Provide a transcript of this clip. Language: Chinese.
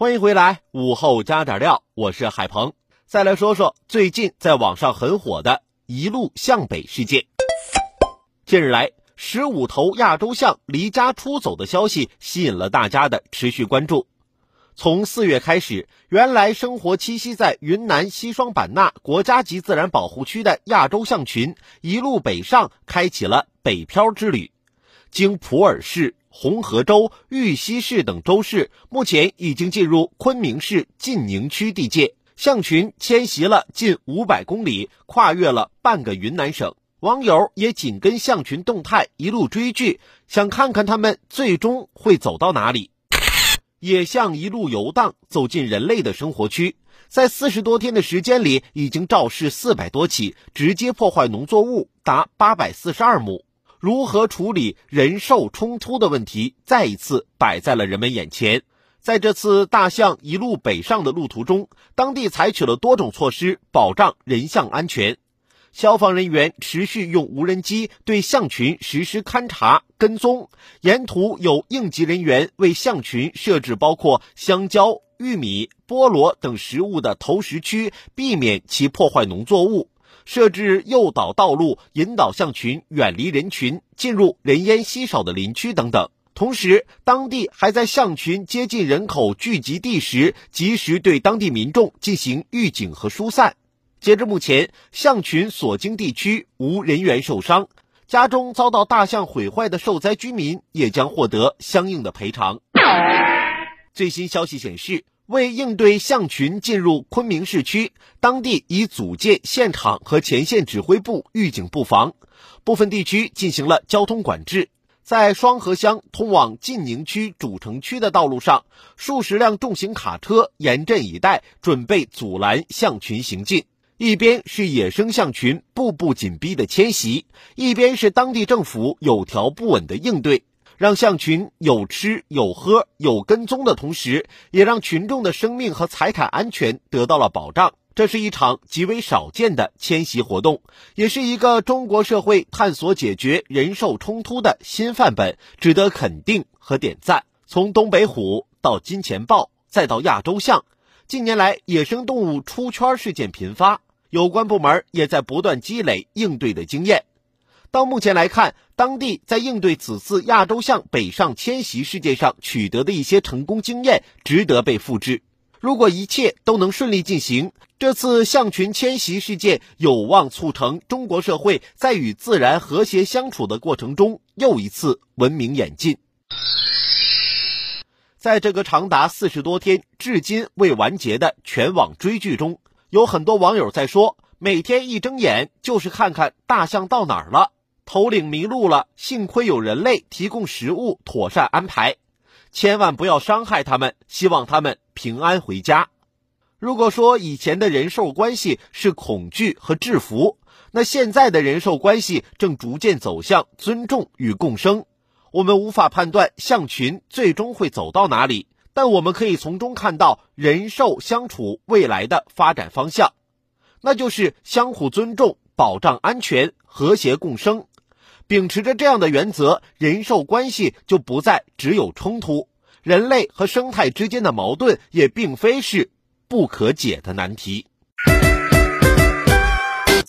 欢迎回来，午后加点料，我是海鹏。再来说说最近在网上很火的一路向北事件。近日来，十五头亚洲象离家出走的消息吸引了大家的持续关注。从四月开始，原来生活栖息在云南西双版纳国家级自然保护区的亚洲象群一路北上，开启了北漂之旅，经普洱市。红河州、玉溪市等州市目前已经进入昆明市晋宁区地界，象群迁徙了近五百公里，跨越了半个云南省。网友也紧跟象群动态一路追剧，想看看它们最终会走到哪里。野象一路游荡，走进人类的生活区，在四十多天的时间里，已经肇事四百多起，直接破坏农作物达八百四十二亩。如何处理人兽冲突的问题，再一次摆在了人们眼前。在这次大象一路北上的路途中，当地采取了多种措施保障人象安全。消防人员持续用无人机对象群实施勘查跟踪，沿途有应急人员为象群设置包括香蕉、玉米、菠萝等食物的投食区，避免其破坏农作物。设置诱导道路，引导象群远离人群，进入人烟稀少的林区等等。同时，当地还在象群接近人口聚集地时，及时对当地民众进行预警和疏散。截至目前，象群所经地区无人员受伤，家中遭到大象毁坏的受灾居民也将获得相应的赔偿。最新消息显示。为应对象群进入昆明市区，当地已组建现场和前线指挥部预警布防，部分地区进行了交通管制。在双河乡通往晋宁区主城区的道路上，数十辆重型卡车严阵以待，准备阻拦象群行进。一边是野生象群步步紧逼的迁徙，一边是当地政府有条不紊的应对。让象群有吃有喝有跟踪的同时，也让群众的生命和财产安全得到了保障。这是一场极为少见的迁徙活动，也是一个中国社会探索解决人兽冲突的新范本，值得肯定和点赞。从东北虎到金钱豹，再到亚洲象，近年来野生动物出圈事件频发，有关部门也在不断积累应对的经验。到目前来看，当地在应对此次亚洲象北上迁徙事件上取得的一些成功经验，值得被复制。如果一切都能顺利进行，这次象群迁徙事件有望促成中国社会在与自然和谐相处的过程中又一次文明演进。在这个长达四十多天、至今未完结的全网追剧中，有很多网友在说，每天一睁眼就是看看大象到哪儿了。头领迷路了，幸亏有人类提供食物，妥善安排。千万不要伤害他们，希望他们平安回家。如果说以前的人兽关系是恐惧和制服，那现在的人兽关系正逐渐走向尊重与共生。我们无法判断象群最终会走到哪里，但我们可以从中看到人兽相处未来的发展方向，那就是相互尊重、保障安全、和谐共生。秉持着这样的原则，人兽关系就不再只有冲突，人类和生态之间的矛盾也并非是不可解的难题。